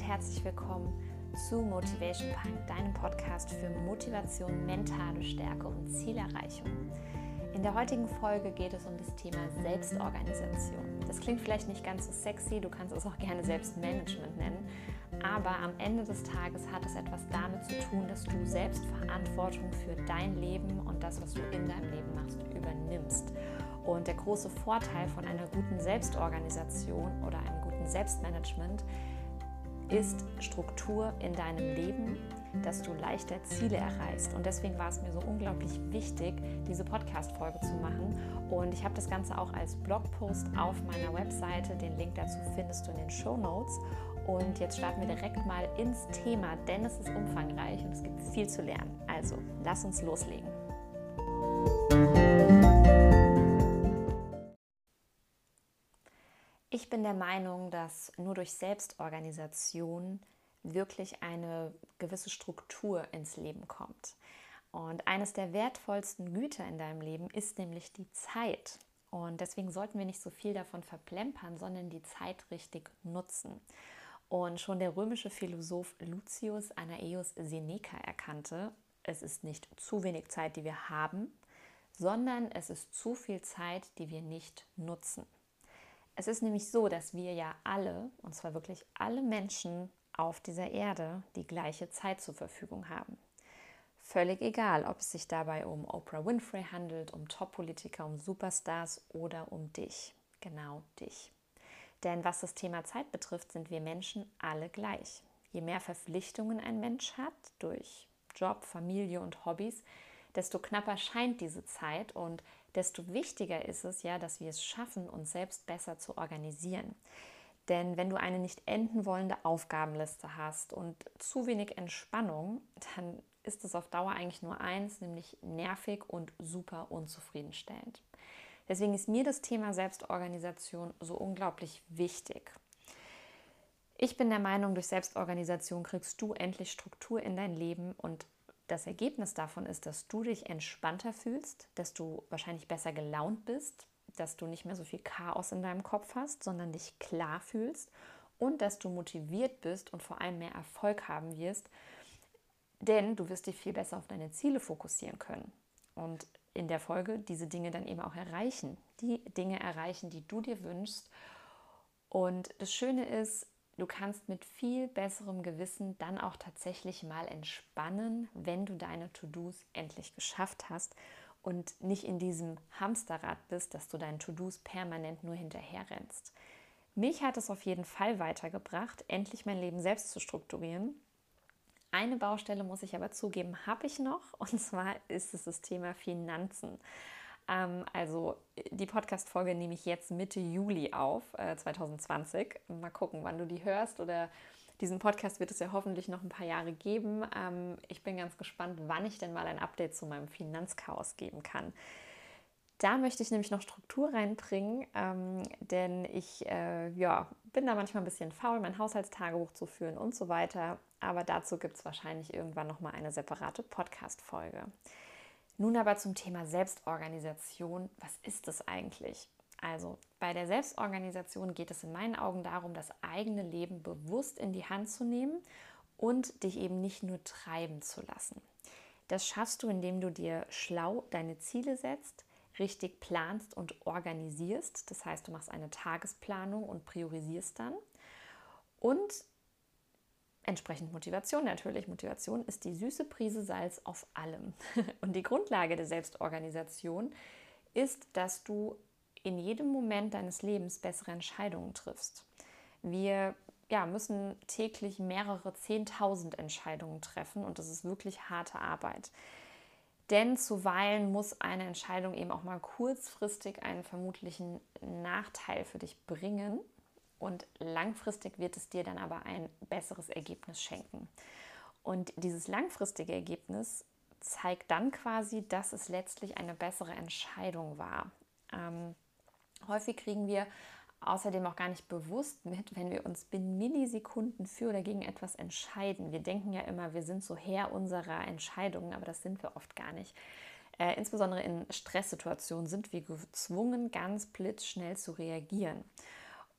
und herzlich willkommen zu Motivation Punk, deinem Podcast für Motivation, mentale Stärke und Zielerreichung. In der heutigen Folge geht es um das Thema Selbstorganisation. Das klingt vielleicht nicht ganz so sexy, du kannst es auch gerne Selbstmanagement nennen, aber am Ende des Tages hat es etwas damit zu tun, dass du selbst Verantwortung für dein Leben und das, was du in deinem Leben machst, übernimmst. Und der große Vorteil von einer guten Selbstorganisation oder einem guten Selbstmanagement ist Struktur in deinem Leben, dass du leichter Ziele erreichst. Und deswegen war es mir so unglaublich wichtig, diese Podcast-Folge zu machen. Und ich habe das Ganze auch als Blogpost auf meiner Webseite. Den Link dazu findest du in den Show Notes. Und jetzt starten wir direkt mal ins Thema, denn es ist umfangreich und es gibt viel zu lernen. Also, lass uns loslegen. Ich bin der Meinung, dass nur durch Selbstorganisation wirklich eine gewisse Struktur ins Leben kommt. Und eines der wertvollsten Güter in deinem Leben ist nämlich die Zeit. Und deswegen sollten wir nicht so viel davon verplempern, sondern die Zeit richtig nutzen. Und schon der römische Philosoph Lucius Anaeus Seneca erkannte, es ist nicht zu wenig Zeit, die wir haben, sondern es ist zu viel Zeit, die wir nicht nutzen. Es ist nämlich so, dass wir ja alle, und zwar wirklich alle Menschen auf dieser Erde, die gleiche Zeit zur Verfügung haben. Völlig egal, ob es sich dabei um Oprah Winfrey handelt, um Top-Politiker, um Superstars oder um dich, genau dich. Denn was das Thema Zeit betrifft, sind wir Menschen alle gleich. Je mehr Verpflichtungen ein Mensch hat durch Job, Familie und Hobbys, desto knapper scheint diese Zeit und desto wichtiger ist es ja, dass wir es schaffen, uns selbst besser zu organisieren. Denn wenn du eine nicht enden wollende Aufgabenliste hast und zu wenig Entspannung, dann ist es auf Dauer eigentlich nur eins, nämlich nervig und super unzufriedenstellend. Deswegen ist mir das Thema Selbstorganisation so unglaublich wichtig. Ich bin der Meinung, durch Selbstorganisation kriegst du endlich Struktur in dein Leben und das Ergebnis davon ist, dass du dich entspannter fühlst, dass du wahrscheinlich besser gelaunt bist, dass du nicht mehr so viel Chaos in deinem Kopf hast, sondern dich klar fühlst und dass du motiviert bist und vor allem mehr Erfolg haben wirst, denn du wirst dich viel besser auf deine Ziele fokussieren können und in der Folge diese Dinge dann eben auch erreichen, die Dinge erreichen, die du dir wünschst. Und das Schöne ist, Du kannst mit viel besserem Gewissen dann auch tatsächlich mal entspannen, wenn du deine To-Dos endlich geschafft hast und nicht in diesem Hamsterrad bist, dass du deinen To-Dos permanent nur hinterher rennst. Mich hat es auf jeden Fall weitergebracht, endlich mein Leben selbst zu strukturieren. Eine Baustelle muss ich aber zugeben, habe ich noch, und zwar ist es das Thema Finanzen. Ähm, also die Podcast-Folge nehme ich jetzt Mitte Juli auf, äh, 2020. Mal gucken, wann du die hörst oder diesen Podcast wird es ja hoffentlich noch ein paar Jahre geben. Ähm, ich bin ganz gespannt, wann ich denn mal ein Update zu meinem Finanzchaos geben kann. Da möchte ich nämlich noch Struktur reinbringen, ähm, denn ich äh, ja, bin da manchmal ein bisschen faul, mein Haushaltstagebuch zu führen und so weiter. Aber dazu gibt es wahrscheinlich irgendwann noch mal eine separate Podcast-Folge. Nun aber zum Thema Selbstorganisation. Was ist das eigentlich? Also bei der Selbstorganisation geht es in meinen Augen darum, das eigene Leben bewusst in die Hand zu nehmen und dich eben nicht nur treiben zu lassen. Das schaffst du, indem du dir schlau deine Ziele setzt, richtig planst und organisierst. Das heißt, du machst eine Tagesplanung und priorisierst dann. Und Entsprechend Motivation natürlich. Motivation ist die süße Prise Salz auf allem. Und die Grundlage der Selbstorganisation ist, dass du in jedem Moment deines Lebens bessere Entscheidungen triffst. Wir ja, müssen täglich mehrere Zehntausend Entscheidungen treffen und das ist wirklich harte Arbeit. Denn zuweilen muss eine Entscheidung eben auch mal kurzfristig einen vermutlichen Nachteil für dich bringen und langfristig wird es dir dann aber ein besseres Ergebnis schenken. Und dieses langfristige Ergebnis zeigt dann quasi, dass es letztlich eine bessere Entscheidung war. Ähm, häufig kriegen wir außerdem auch gar nicht bewusst mit, wenn wir uns binnen Millisekunden für oder gegen etwas entscheiden. Wir denken ja immer, wir sind so Herr unserer Entscheidungen, aber das sind wir oft gar nicht. Äh, insbesondere in Stresssituationen sind wir gezwungen, ganz blitzschnell zu reagieren.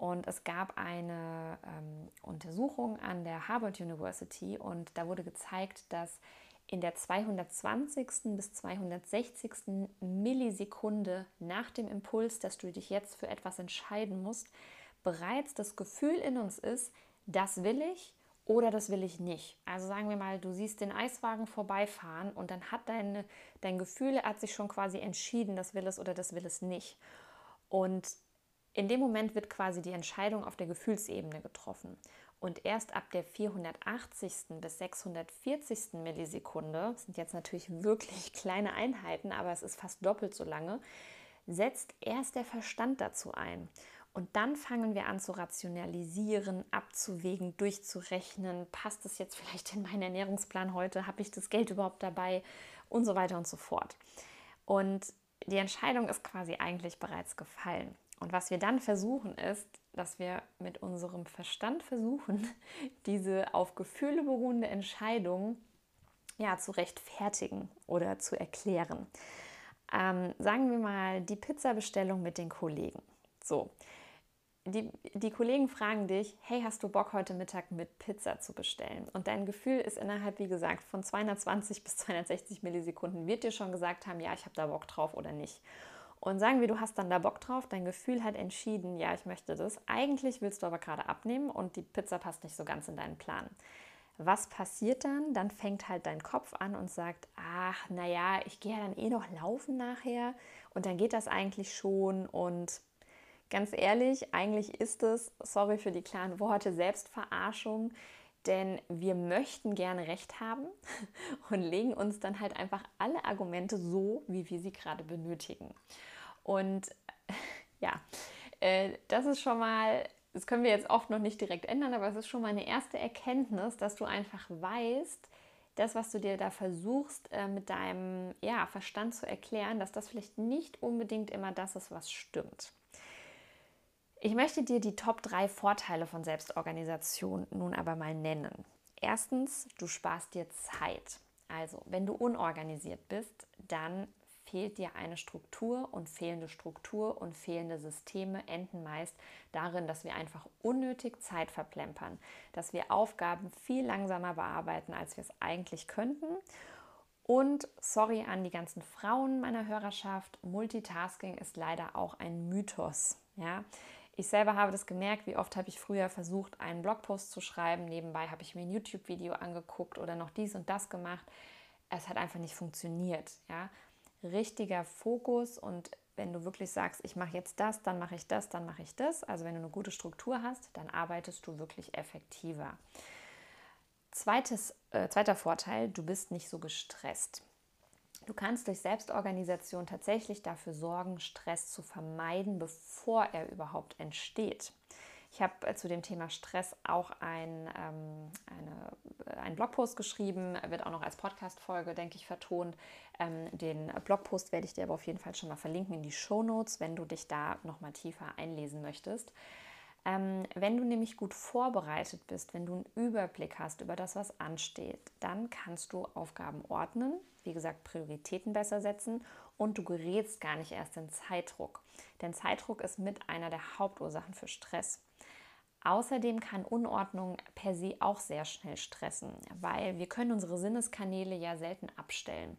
Und es gab eine ähm, Untersuchung an der Harvard University und da wurde gezeigt, dass in der 220. bis 260. Millisekunde nach dem Impuls, dass du dich jetzt für etwas entscheiden musst, bereits das Gefühl in uns ist, das will ich oder das will ich nicht. Also sagen wir mal, du siehst den Eiswagen vorbeifahren und dann hat deine, dein Gefühl hat sich schon quasi entschieden, das will es oder das will es nicht. Und in dem Moment wird quasi die Entscheidung auf der Gefühlsebene getroffen. Und erst ab der 480. bis 640. Millisekunde, sind jetzt natürlich wirklich kleine Einheiten, aber es ist fast doppelt so lange, setzt erst der Verstand dazu ein. Und dann fangen wir an zu rationalisieren, abzuwägen, durchzurechnen. Passt es jetzt vielleicht in meinen Ernährungsplan heute? Habe ich das Geld überhaupt dabei? Und so weiter und so fort. Und die Entscheidung ist quasi eigentlich bereits gefallen. Und was wir dann versuchen ist, dass wir mit unserem Verstand versuchen, diese auf Gefühle beruhende Entscheidung ja, zu rechtfertigen oder zu erklären. Ähm, sagen wir mal die Pizzabestellung mit den Kollegen. So, die, die Kollegen fragen dich, hey, hast du Bock heute Mittag mit Pizza zu bestellen? Und dein Gefühl ist innerhalb, wie gesagt, von 220 bis 260 Millisekunden wird dir schon gesagt haben, ja, ich habe da Bock drauf oder nicht. Und sagen wir, du hast dann da Bock drauf, dein Gefühl hat entschieden, ja, ich möchte das. Eigentlich willst du aber gerade abnehmen und die Pizza passt nicht so ganz in deinen Plan. Was passiert dann? Dann fängt halt dein Kopf an und sagt, ach, naja, ich gehe ja dann eh noch laufen nachher und dann geht das eigentlich schon und Ganz ehrlich, eigentlich ist es, sorry für die klaren Worte, Selbstverarschung, denn wir möchten gerne Recht haben und legen uns dann halt einfach alle Argumente so, wie wir sie gerade benötigen. Und ja, äh, das ist schon mal, das können wir jetzt oft noch nicht direkt ändern, aber es ist schon mal eine erste Erkenntnis, dass du einfach weißt, das, was du dir da versuchst, äh, mit deinem ja, Verstand zu erklären, dass das vielleicht nicht unbedingt immer das ist, was stimmt. Ich möchte dir die Top 3 Vorteile von Selbstorganisation nun aber mal nennen. Erstens, du sparst dir Zeit. Also, wenn du unorganisiert bist, dann fehlt dir eine Struktur und fehlende Struktur und fehlende Systeme enden meist darin, dass wir einfach unnötig Zeit verplempern, dass wir Aufgaben viel langsamer bearbeiten, als wir es eigentlich könnten. Und sorry an die ganzen Frauen meiner Hörerschaft, Multitasking ist leider auch ein Mythos. Ja? Ich selber habe das gemerkt, wie oft habe ich früher versucht, einen Blogpost zu schreiben. Nebenbei habe ich mir ein YouTube-Video angeguckt oder noch dies und das gemacht. Es hat einfach nicht funktioniert. Ja? Richtiger Fokus und wenn du wirklich sagst, ich mache jetzt das, dann mache ich das, dann mache ich das. Also wenn du eine gute Struktur hast, dann arbeitest du wirklich effektiver. Zweites, äh, zweiter Vorteil, du bist nicht so gestresst. Du kannst durch Selbstorganisation tatsächlich dafür sorgen, Stress zu vermeiden, bevor er überhaupt entsteht. Ich habe äh, zu dem Thema Stress auch ein, ähm, eine, äh, einen Blogpost geschrieben, wird auch noch als Podcast-Folge, denke ich, vertont. Ähm, den Blogpost werde ich dir aber auf jeden Fall schon mal verlinken in die Show Notes, wenn du dich da nochmal tiefer einlesen möchtest. Ähm, wenn du nämlich gut vorbereitet bist, wenn du einen Überblick hast über das, was ansteht, dann kannst du Aufgaben ordnen, wie gesagt, Prioritäten besser setzen und du gerätst gar nicht erst in Zeitdruck. Denn Zeitdruck ist mit einer der Hauptursachen für Stress. Außerdem kann Unordnung per se auch sehr schnell stressen, weil wir können unsere Sinneskanäle ja selten abstellen.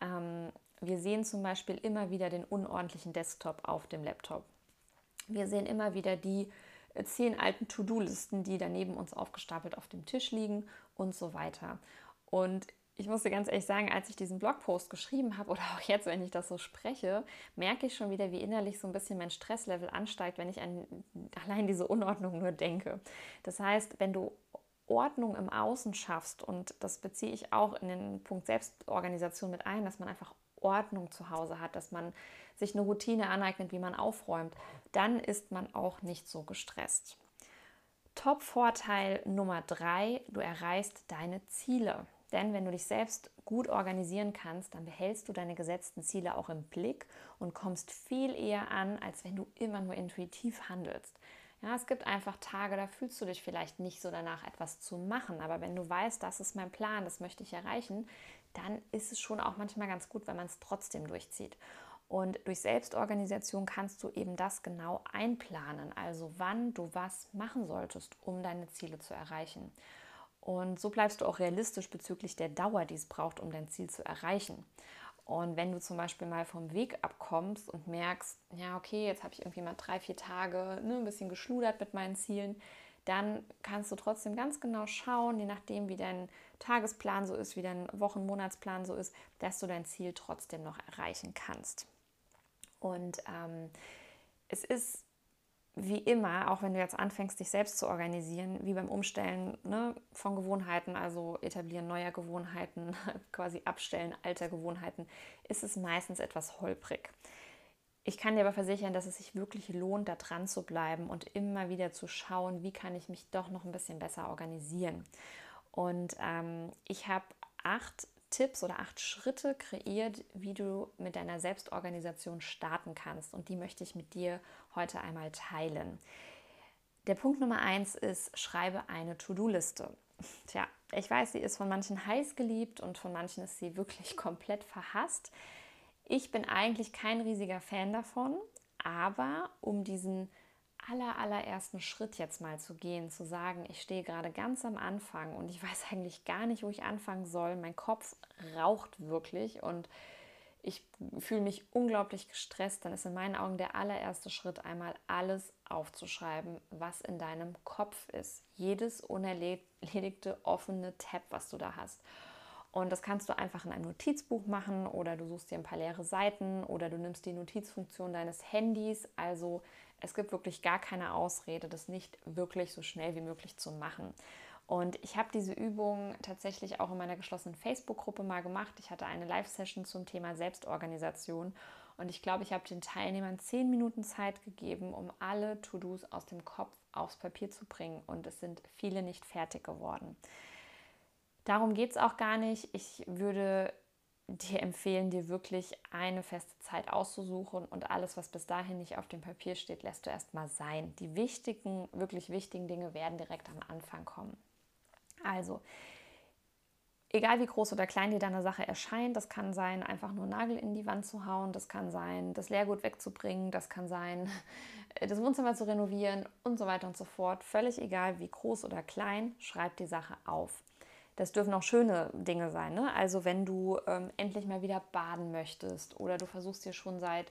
Ähm, wir sehen zum Beispiel immer wieder den unordentlichen Desktop auf dem Laptop. Wir sehen immer wieder die zehn alten To-Do-Listen, die daneben uns aufgestapelt auf dem Tisch liegen und so weiter. Und ich muss dir ganz ehrlich sagen, als ich diesen Blogpost geschrieben habe oder auch jetzt, wenn ich das so spreche, merke ich schon wieder, wie innerlich so ein bisschen mein Stresslevel ansteigt, wenn ich an allein diese Unordnung nur denke. Das heißt, wenn du Ordnung im Außen schaffst, und das beziehe ich auch in den Punkt Selbstorganisation mit ein, dass man einfach Ordnung zu Hause hat, dass man sich eine Routine aneignet, wie man aufräumt, dann ist man auch nicht so gestresst. Top-Vorteil Nummer drei, du erreichst deine Ziele. Denn wenn du dich selbst gut organisieren kannst, dann behältst du deine gesetzten Ziele auch im Blick und kommst viel eher an, als wenn du immer nur intuitiv handelst. Ja, es gibt einfach Tage, da fühlst du dich vielleicht nicht so danach, etwas zu machen. Aber wenn du weißt, das ist mein Plan, das möchte ich erreichen, dann ist es schon auch manchmal ganz gut, wenn man es trotzdem durchzieht. Und durch Selbstorganisation kannst du eben das genau einplanen, also wann du was machen solltest, um deine Ziele zu erreichen. Und so bleibst du auch realistisch bezüglich der Dauer, die es braucht, um dein Ziel zu erreichen. Und wenn du zum Beispiel mal vom Weg abkommst und merkst, ja, okay, jetzt habe ich irgendwie mal drei, vier Tage ne, ein bisschen geschludert mit meinen Zielen, dann kannst du trotzdem ganz genau schauen, je nachdem, wie dein Tagesplan so ist, wie dein Wochen-, Monatsplan so ist, dass du dein Ziel trotzdem noch erreichen kannst. Und ähm, es ist wie immer, auch wenn du jetzt anfängst, dich selbst zu organisieren, wie beim Umstellen ne, von Gewohnheiten, also etablieren neuer Gewohnheiten, quasi abstellen alter Gewohnheiten, ist es meistens etwas holprig. Ich kann dir aber versichern, dass es sich wirklich lohnt, da dran zu bleiben und immer wieder zu schauen, wie kann ich mich doch noch ein bisschen besser organisieren. Und ähm, ich habe acht Tipps oder acht Schritte kreiert, wie du mit deiner Selbstorganisation starten kannst. Und die möchte ich mit dir heute einmal teilen. Der Punkt Nummer eins ist, schreibe eine To-Do-Liste. Tja, ich weiß, sie ist von manchen heiß geliebt und von manchen ist sie wirklich komplett verhasst. Ich bin eigentlich kein riesiger Fan davon, aber um diesen aller, allerersten Schritt jetzt mal zu gehen, zu sagen, ich stehe gerade ganz am Anfang und ich weiß eigentlich gar nicht, wo ich anfangen soll. Mein Kopf raucht wirklich und ich fühle mich unglaublich gestresst, dann ist in meinen Augen der allererste Schritt einmal alles aufzuschreiben, was in deinem Kopf ist. Jedes unerledigte offene Tab, was du da hast. Und das kannst du einfach in einem Notizbuch machen oder du suchst dir ein paar leere Seiten oder du nimmst die Notizfunktion deines Handys. Also es gibt wirklich gar keine Ausrede, das nicht wirklich so schnell wie möglich zu machen. Und ich habe diese Übung tatsächlich auch in meiner geschlossenen Facebook-Gruppe mal gemacht. Ich hatte eine Live-Session zum Thema Selbstorganisation und ich glaube, ich habe den Teilnehmern zehn Minuten Zeit gegeben, um alle To-Dos aus dem Kopf aufs Papier zu bringen und es sind viele nicht fertig geworden. Darum geht es auch gar nicht. Ich würde dir empfehlen, dir wirklich eine feste Zeit auszusuchen und alles, was bis dahin nicht auf dem Papier steht, lässt du erstmal sein. Die wichtigen, wirklich wichtigen Dinge werden direkt am Anfang kommen. Also, egal wie groß oder klein dir deine Sache erscheint, das kann sein, einfach nur Nagel in die Wand zu hauen, das kann sein, das Leergut wegzubringen, das kann sein, das Wohnzimmer zu renovieren und so weiter und so fort. Völlig egal, wie groß oder klein, schreib die Sache auf. Das dürfen auch schöne Dinge sein. Ne? Also wenn du ähm, endlich mal wieder baden möchtest oder du versuchst dir schon seit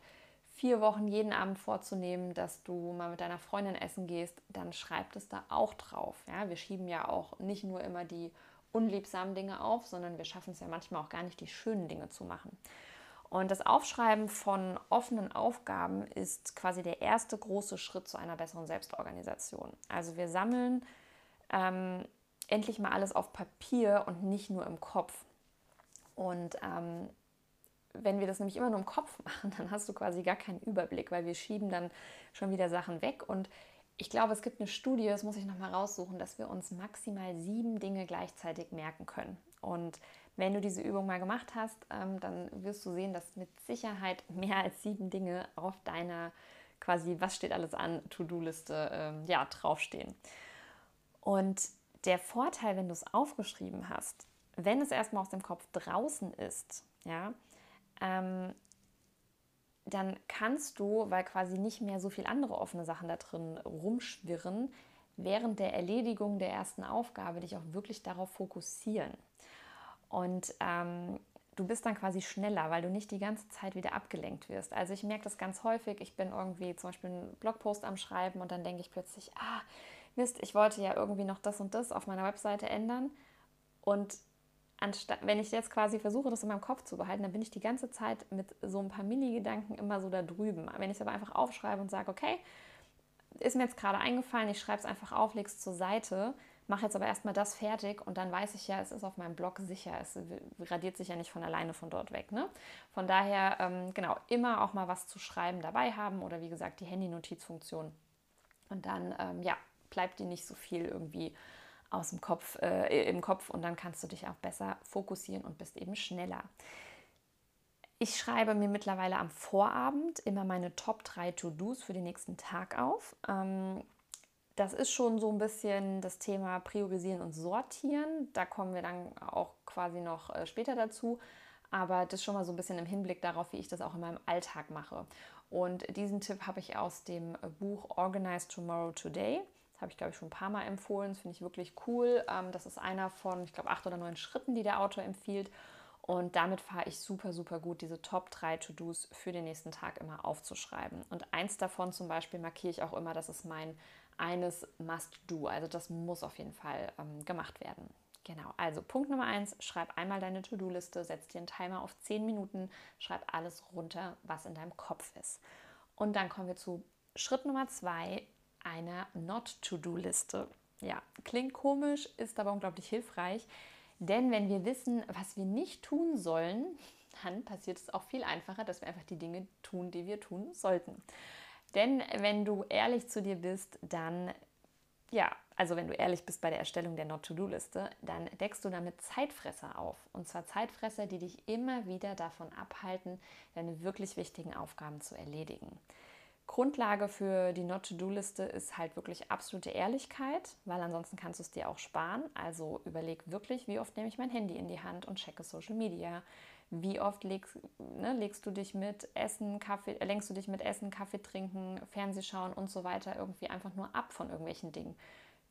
vier Wochen jeden Abend vorzunehmen, dass du mal mit deiner Freundin essen gehst, dann schreib es da auch drauf. Ja? Wir schieben ja auch nicht nur immer die unliebsamen Dinge auf, sondern wir schaffen es ja manchmal auch gar nicht, die schönen Dinge zu machen. Und das Aufschreiben von offenen Aufgaben ist quasi der erste große Schritt zu einer besseren Selbstorganisation. Also wir sammeln ähm, endlich mal alles auf Papier und nicht nur im Kopf. Und ähm, wenn wir das nämlich immer nur im Kopf machen, dann hast du quasi gar keinen Überblick, weil wir schieben dann schon wieder Sachen weg. Und ich glaube, es gibt eine Studie, das muss ich nochmal raussuchen, dass wir uns maximal sieben Dinge gleichzeitig merken können. Und wenn du diese Übung mal gemacht hast, ähm, dann wirst du sehen, dass mit Sicherheit mehr als sieben Dinge auf deiner quasi, was steht alles an, To-Do-Liste ähm, ja, draufstehen. Und der Vorteil, wenn du es aufgeschrieben hast, wenn es erstmal aus dem Kopf draußen ist, ja, ähm, dann kannst du, weil quasi nicht mehr so viele andere offene Sachen da drin rumschwirren, während der Erledigung der ersten Aufgabe dich auch wirklich darauf fokussieren. Und ähm, du bist dann quasi schneller, weil du nicht die ganze Zeit wieder abgelenkt wirst. Also ich merke das ganz häufig. Ich bin irgendwie zum Beispiel einen Blogpost am Schreiben und dann denke ich plötzlich, ah, Mist, ich wollte ja irgendwie noch das und das auf meiner Webseite ändern. Und anstatt, wenn ich jetzt quasi versuche, das in meinem Kopf zu behalten, dann bin ich die ganze Zeit mit so ein paar Mini-Gedanken immer so da drüben. Wenn ich es aber einfach aufschreibe und sage, okay, ist mir jetzt gerade eingefallen, ich schreibe es einfach auf, lege es zur Seite, mache jetzt aber erstmal das fertig und dann weiß ich ja, es ist auf meinem Blog sicher. Es radiert sich ja nicht von alleine von dort weg. Ne? Von daher, ähm, genau, immer auch mal was zu schreiben dabei haben oder wie gesagt die Handy-Notizfunktion. Und dann, ähm, ja, bleibt dir nicht so viel irgendwie aus dem Kopf, äh, im Kopf und dann kannst du dich auch besser fokussieren und bist eben schneller. Ich schreibe mir mittlerweile am Vorabend immer meine Top 3 To-Dos für den nächsten Tag auf. Ähm, das ist schon so ein bisschen das Thema Priorisieren und Sortieren. Da kommen wir dann auch quasi noch äh, später dazu. aber das schon mal so ein bisschen im Hinblick darauf, wie ich das auch in meinem Alltag mache. Und diesen Tipp habe ich aus dem Buch Organize Tomorrow Today. Das habe ich, glaube ich, schon ein paar Mal empfohlen. Das finde ich wirklich cool. Ähm, das ist einer von, ich glaube, acht oder neun Schritten, die der Autor empfiehlt. Und damit fahre ich super, super gut, diese Top 3 To-Dos für den nächsten Tag immer aufzuschreiben. Und eins davon zum Beispiel markiere ich auch immer, das ist mein eines Must-Do. Also das muss auf jeden Fall ähm, gemacht werden. Genau, also Punkt Nummer eins, schreib einmal deine To-Do-Liste, setz dir einen Timer auf 10 Minuten, schreib alles runter, was in deinem Kopf ist. Und dann kommen wir zu Schritt Nummer zwei, einer Not-To-Do-Liste. Ja, klingt komisch, ist aber unglaublich hilfreich, denn wenn wir wissen, was wir nicht tun sollen, dann passiert es auch viel einfacher, dass wir einfach die Dinge tun, die wir tun sollten. Denn wenn du ehrlich zu dir bist, dann ja, also wenn du ehrlich bist bei der Erstellung der Not-to-Do-Liste, dann deckst du damit Zeitfresser auf. Und zwar Zeitfresser, die dich immer wieder davon abhalten, deine wirklich wichtigen Aufgaben zu erledigen. Grundlage für die Not-to-Do-Liste ist halt wirklich absolute Ehrlichkeit, weil ansonsten kannst du es dir auch sparen. Also überleg wirklich, wie oft nehme ich mein Handy in die Hand und checke Social Media. Wie oft legst, ne, legst du dich mit Essen, Kaffee, äh, lenkst du dich mit Essen, Kaffee trinken, Fernsehschauen und so weiter irgendwie einfach nur ab von irgendwelchen Dingen?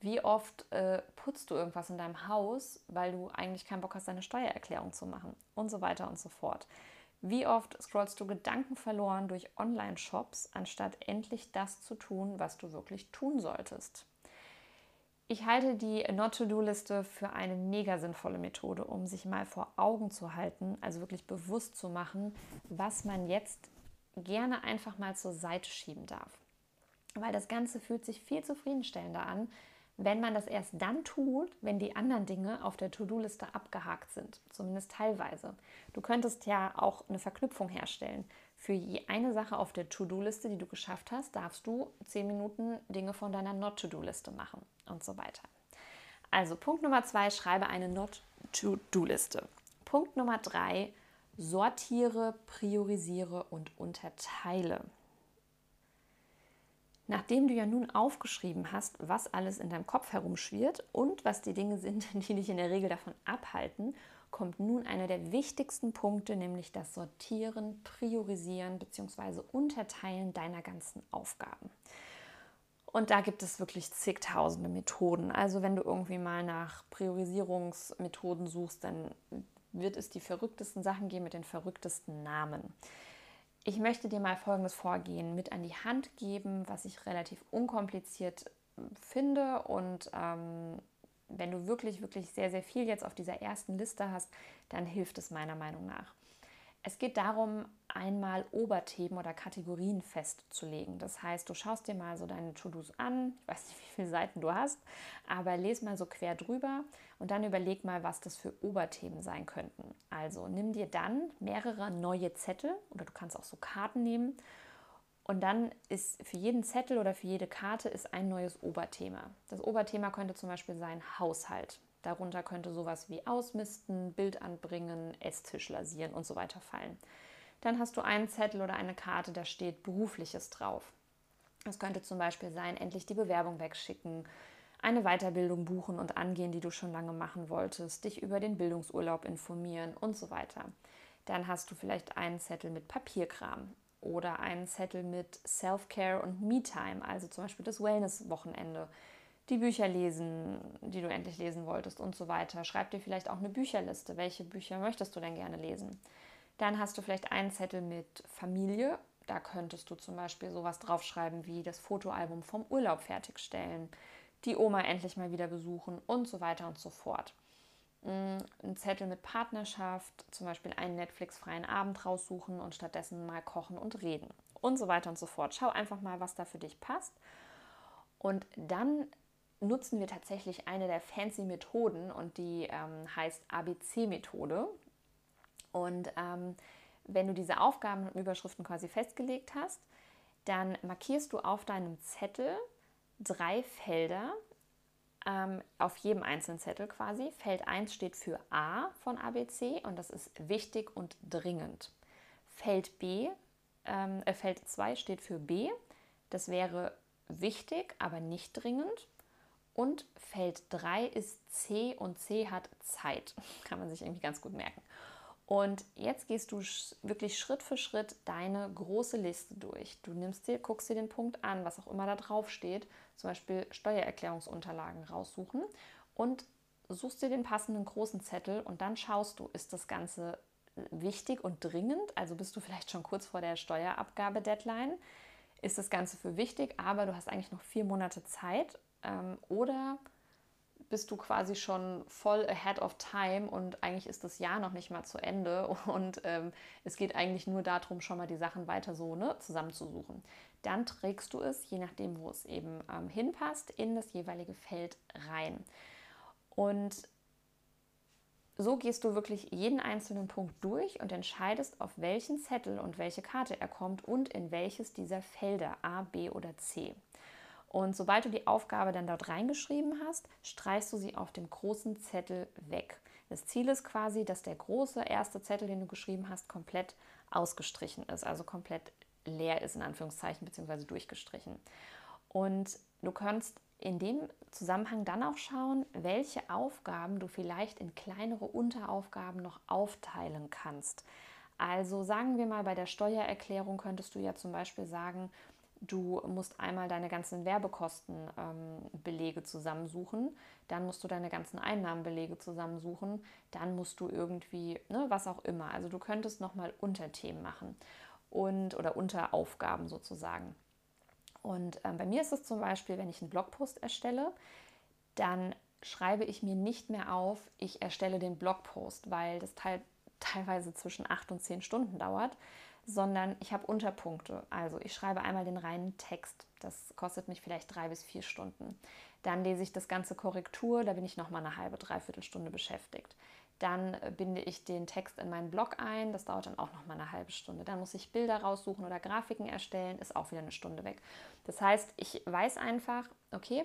Wie oft äh, putzt du irgendwas in deinem Haus, weil du eigentlich keinen Bock hast, deine Steuererklärung zu machen und so weiter und so fort? Wie oft scrollst du Gedanken verloren durch Online-Shops, anstatt endlich das zu tun, was du wirklich tun solltest? Ich halte die Not-to-Do-Liste für eine mega sinnvolle Methode, um sich mal vor Augen zu halten, also wirklich bewusst zu machen, was man jetzt gerne einfach mal zur Seite schieben darf. Weil das Ganze fühlt sich viel zufriedenstellender an, wenn man das erst dann tut, wenn die anderen Dinge auf der To-Do-Liste abgehakt sind, zumindest teilweise. Du könntest ja auch eine Verknüpfung herstellen. Für je eine Sache auf der To-Do-Liste, die du geschafft hast, darfst du 10 Minuten Dinge von deiner Not-To-Do-Liste machen und so weiter. Also Punkt Nummer zwei, schreibe eine Not-To-Do-Liste. Punkt Nummer drei, sortiere, priorisiere und unterteile. Nachdem du ja nun aufgeschrieben hast, was alles in deinem Kopf herumschwirrt und was die Dinge sind, die dich in der Regel davon abhalten, kommt nun einer der wichtigsten Punkte, nämlich das Sortieren, Priorisieren bzw. Unterteilen deiner ganzen Aufgaben. Und da gibt es wirklich zigtausende Methoden. Also wenn du irgendwie mal nach Priorisierungsmethoden suchst, dann wird es die verrücktesten Sachen geben mit den verrücktesten Namen. Ich möchte dir mal folgendes Vorgehen mit an die Hand geben, was ich relativ unkompliziert äh, finde. Und ähm, wenn du wirklich, wirklich sehr, sehr viel jetzt auf dieser ersten Liste hast, dann hilft es meiner Meinung nach. Es geht darum, einmal Oberthemen oder Kategorien festzulegen. Das heißt, du schaust dir mal so deine To-Dos an. Ich weiß nicht, wie viele Seiten du hast, aber lese mal so quer drüber und dann überleg mal, was das für Oberthemen sein könnten. Also nimm dir dann mehrere neue Zettel oder du kannst auch so Karten nehmen. Und dann ist für jeden Zettel oder für jede Karte ist ein neues Oberthema. Das Oberthema könnte zum Beispiel sein Haushalt. Darunter könnte sowas wie Ausmisten, Bild anbringen, Esstisch lasieren und so weiter fallen. Dann hast du einen Zettel oder eine Karte, da steht Berufliches drauf. Es könnte zum Beispiel sein, endlich die Bewerbung wegschicken, eine Weiterbildung buchen und angehen, die du schon lange machen wolltest, dich über den Bildungsurlaub informieren und so weiter. Dann hast du vielleicht einen Zettel mit Papierkram oder einen Zettel mit Self-Care und Me-Time, also zum Beispiel das Wellness-Wochenende, die Bücher lesen, die du endlich lesen wolltest und so weiter. Schreib dir vielleicht auch eine Bücherliste. Welche Bücher möchtest du denn gerne lesen? Dann hast du vielleicht einen Zettel mit Familie. Da könntest du zum Beispiel sowas draufschreiben wie das Fotoalbum vom Urlaub fertigstellen, die Oma endlich mal wieder besuchen und so weiter und so fort. Mm, ein Zettel mit Partnerschaft, zum Beispiel einen Netflix-freien Abend raussuchen und stattdessen mal kochen und reden und so weiter und so fort. Schau einfach mal, was da für dich passt. Und dann nutzen wir tatsächlich eine der fancy Methoden und die ähm, heißt ABC-Methode. Und ähm, wenn du diese Aufgaben und Überschriften quasi festgelegt hast, dann markierst du auf deinem Zettel drei Felder, ähm, auf jedem einzelnen Zettel quasi. Feld 1 steht für A von ABC und das ist wichtig und dringend. Feld B, ähm, äh, Feld 2 steht für B, das wäre wichtig, aber nicht dringend. Und Feld 3 ist C und C hat Zeit. Kann man sich irgendwie ganz gut merken. Und jetzt gehst du wirklich Schritt für Schritt deine große Liste durch. Du nimmst dir, guckst dir den Punkt an, was auch immer da drauf steht, zum Beispiel Steuererklärungsunterlagen raussuchen und suchst dir den passenden großen Zettel und dann schaust du, ist das Ganze wichtig und dringend? Also bist du vielleicht schon kurz vor der Steuerabgabe-Deadline? Ist das Ganze für wichtig, aber du hast eigentlich noch vier Monate Zeit? Ähm, oder bist du quasi schon voll ahead of time und eigentlich ist das Jahr noch nicht mal zu Ende und ähm, es geht eigentlich nur darum, schon mal die Sachen weiter so ne, zusammenzusuchen. Dann trägst du es, je nachdem, wo es eben ähm, hinpasst, in das jeweilige Feld rein. Und so gehst du wirklich jeden einzelnen Punkt durch und entscheidest, auf welchen Zettel und welche Karte er kommt und in welches dieser Felder A, B oder C. Und sobald du die Aufgabe dann dort reingeschrieben hast, streichst du sie auf dem großen Zettel weg. Das Ziel ist quasi, dass der große erste Zettel, den du geschrieben hast, komplett ausgestrichen ist, also komplett leer ist in Anführungszeichen beziehungsweise durchgestrichen. Und du kannst in dem Zusammenhang dann auch schauen, welche Aufgaben du vielleicht in kleinere Unteraufgaben noch aufteilen kannst. Also sagen wir mal, bei der Steuererklärung könntest du ja zum Beispiel sagen, Du musst einmal deine ganzen Werbekostenbelege ähm, zusammensuchen, dann musst du deine ganzen Einnahmenbelege zusammensuchen, dann musst du irgendwie, ne, was auch immer. Also du könntest nochmal Unterthemen machen und oder Unteraufgaben sozusagen. Und ähm, bei mir ist es zum Beispiel, wenn ich einen Blogpost erstelle, dann schreibe ich mir nicht mehr auf, ich erstelle den Blogpost, weil das teil teilweise zwischen acht und zehn Stunden dauert sondern ich habe Unterpunkte. Also ich schreibe einmal den reinen Text. Das kostet mich vielleicht drei bis vier Stunden. Dann lese ich das ganze Korrektur, da bin ich nochmal eine halbe, dreiviertel Stunde beschäftigt. Dann äh, binde ich den Text in meinen Blog ein, das dauert dann auch nochmal eine halbe Stunde. Dann muss ich Bilder raussuchen oder Grafiken erstellen, ist auch wieder eine Stunde weg. Das heißt, ich weiß einfach, okay,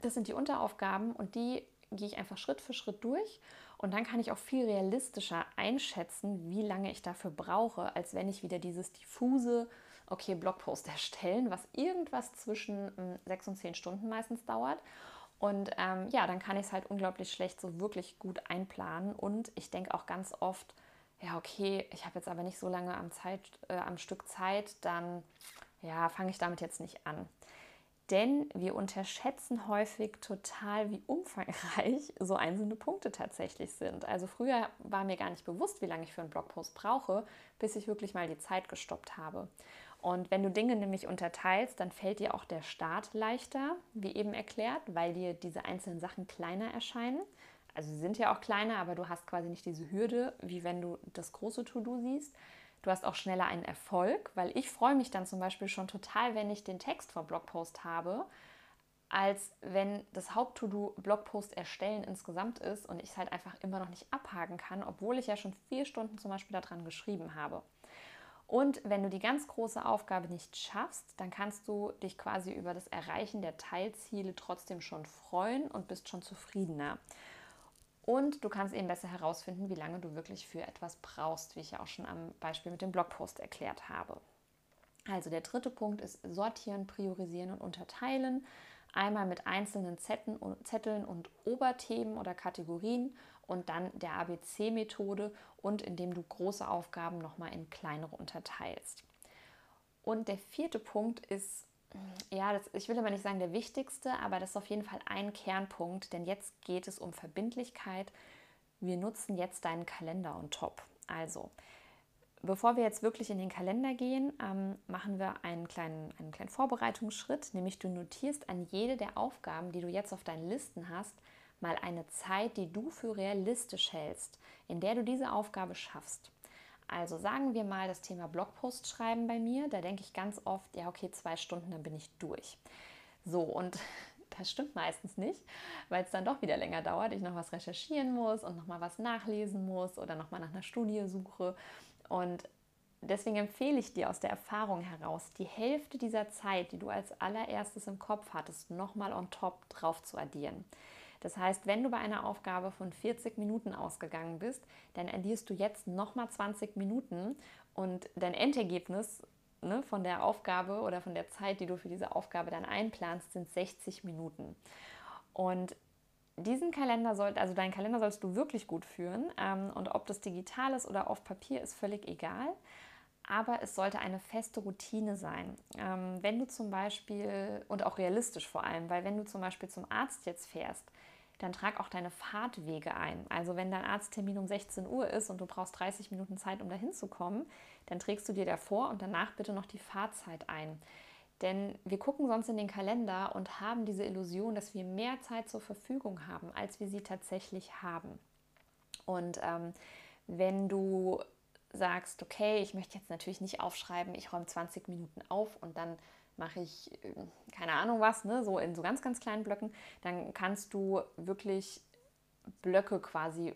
das sind die Unteraufgaben und die gehe ich einfach Schritt für Schritt durch und dann kann ich auch viel realistischer einschätzen, wie lange ich dafür brauche, als wenn ich wieder dieses diffuse, okay, Blogpost erstellen, was irgendwas zwischen hm, sechs und zehn Stunden meistens dauert. Und ähm, ja, dann kann ich es halt unglaublich schlecht so wirklich gut einplanen. Und ich denke auch ganz oft, ja, okay, ich habe jetzt aber nicht so lange am, Zeit, äh, am Stück Zeit, dann ja, fange ich damit jetzt nicht an. Denn wir unterschätzen häufig total, wie umfangreich so einzelne Punkte tatsächlich sind. Also früher war mir gar nicht bewusst, wie lange ich für einen Blogpost brauche, bis ich wirklich mal die Zeit gestoppt habe. Und wenn du Dinge nämlich unterteilst, dann fällt dir auch der Start leichter, wie eben erklärt, weil dir diese einzelnen Sachen kleiner erscheinen. Also sie sind ja auch kleiner, aber du hast quasi nicht diese Hürde, wie wenn du das große To-Do siehst. Du hast auch schneller einen Erfolg, weil ich freue mich dann zum Beispiel schon total, wenn ich den Text vom Blogpost habe, als wenn das Haupt-To-Do Blogpost erstellen insgesamt ist und ich es halt einfach immer noch nicht abhaken kann, obwohl ich ja schon vier Stunden zum Beispiel daran geschrieben habe. Und wenn du die ganz große Aufgabe nicht schaffst, dann kannst du dich quasi über das Erreichen der Teilziele trotzdem schon freuen und bist schon zufriedener. Und du kannst eben besser herausfinden, wie lange du wirklich für etwas brauchst, wie ich ja auch schon am Beispiel mit dem Blogpost erklärt habe. Also der dritte Punkt ist sortieren, priorisieren und unterteilen. Einmal mit einzelnen Zetteln und Oberthemen oder Kategorien und dann der ABC-Methode und indem du große Aufgaben nochmal in kleinere unterteilst. Und der vierte Punkt ist ja, das, ich will aber nicht sagen der wichtigste, aber das ist auf jeden Fall ein Kernpunkt, denn jetzt geht es um Verbindlichkeit. Wir nutzen jetzt deinen Kalender on top. Also, bevor wir jetzt wirklich in den Kalender gehen, ähm, machen wir einen kleinen, einen kleinen Vorbereitungsschritt, nämlich du notierst an jede der Aufgaben, die du jetzt auf deinen Listen hast, mal eine Zeit, die du für realistisch hältst, in der du diese Aufgabe schaffst. Also sagen wir mal das Thema Blogpost schreiben bei mir, da denke ich ganz oft, ja okay, zwei Stunden, dann bin ich durch. So, und das stimmt meistens nicht, weil es dann doch wieder länger dauert, ich noch was recherchieren muss und nochmal was nachlesen muss oder nochmal nach einer Studie suche. Und deswegen empfehle ich dir aus der Erfahrung heraus, die Hälfte dieser Zeit, die du als allererstes im Kopf hattest, nochmal on top drauf zu addieren. Das heißt, wenn du bei einer Aufgabe von 40 Minuten ausgegangen bist, dann addierst du jetzt nochmal 20 Minuten und dein Endergebnis ne, von der Aufgabe oder von der Zeit, die du für diese Aufgabe dann einplanst, sind 60 Minuten. Und diesen Kalender sollte, also deinen Kalender sollst du wirklich gut führen. Ähm, und ob das digital ist oder auf Papier, ist völlig egal. Aber es sollte eine feste Routine sein. Ähm, wenn du zum Beispiel, und auch realistisch vor allem, weil wenn du zum Beispiel zum Arzt jetzt fährst, dann trag auch deine Fahrtwege ein. Also wenn dein Arzttermin um 16 Uhr ist und du brauchst 30 Minuten Zeit, um dahin zu kommen, dann trägst du dir davor und danach bitte noch die Fahrzeit ein. Denn wir gucken sonst in den Kalender und haben diese Illusion, dass wir mehr Zeit zur Verfügung haben, als wir sie tatsächlich haben. Und ähm, wenn du sagst, okay, ich möchte jetzt natürlich nicht aufschreiben, ich räume 20 Minuten auf und dann mache ich äh, keine Ahnung was, ne, so in so ganz, ganz kleinen Blöcken, dann kannst du wirklich Blöcke quasi,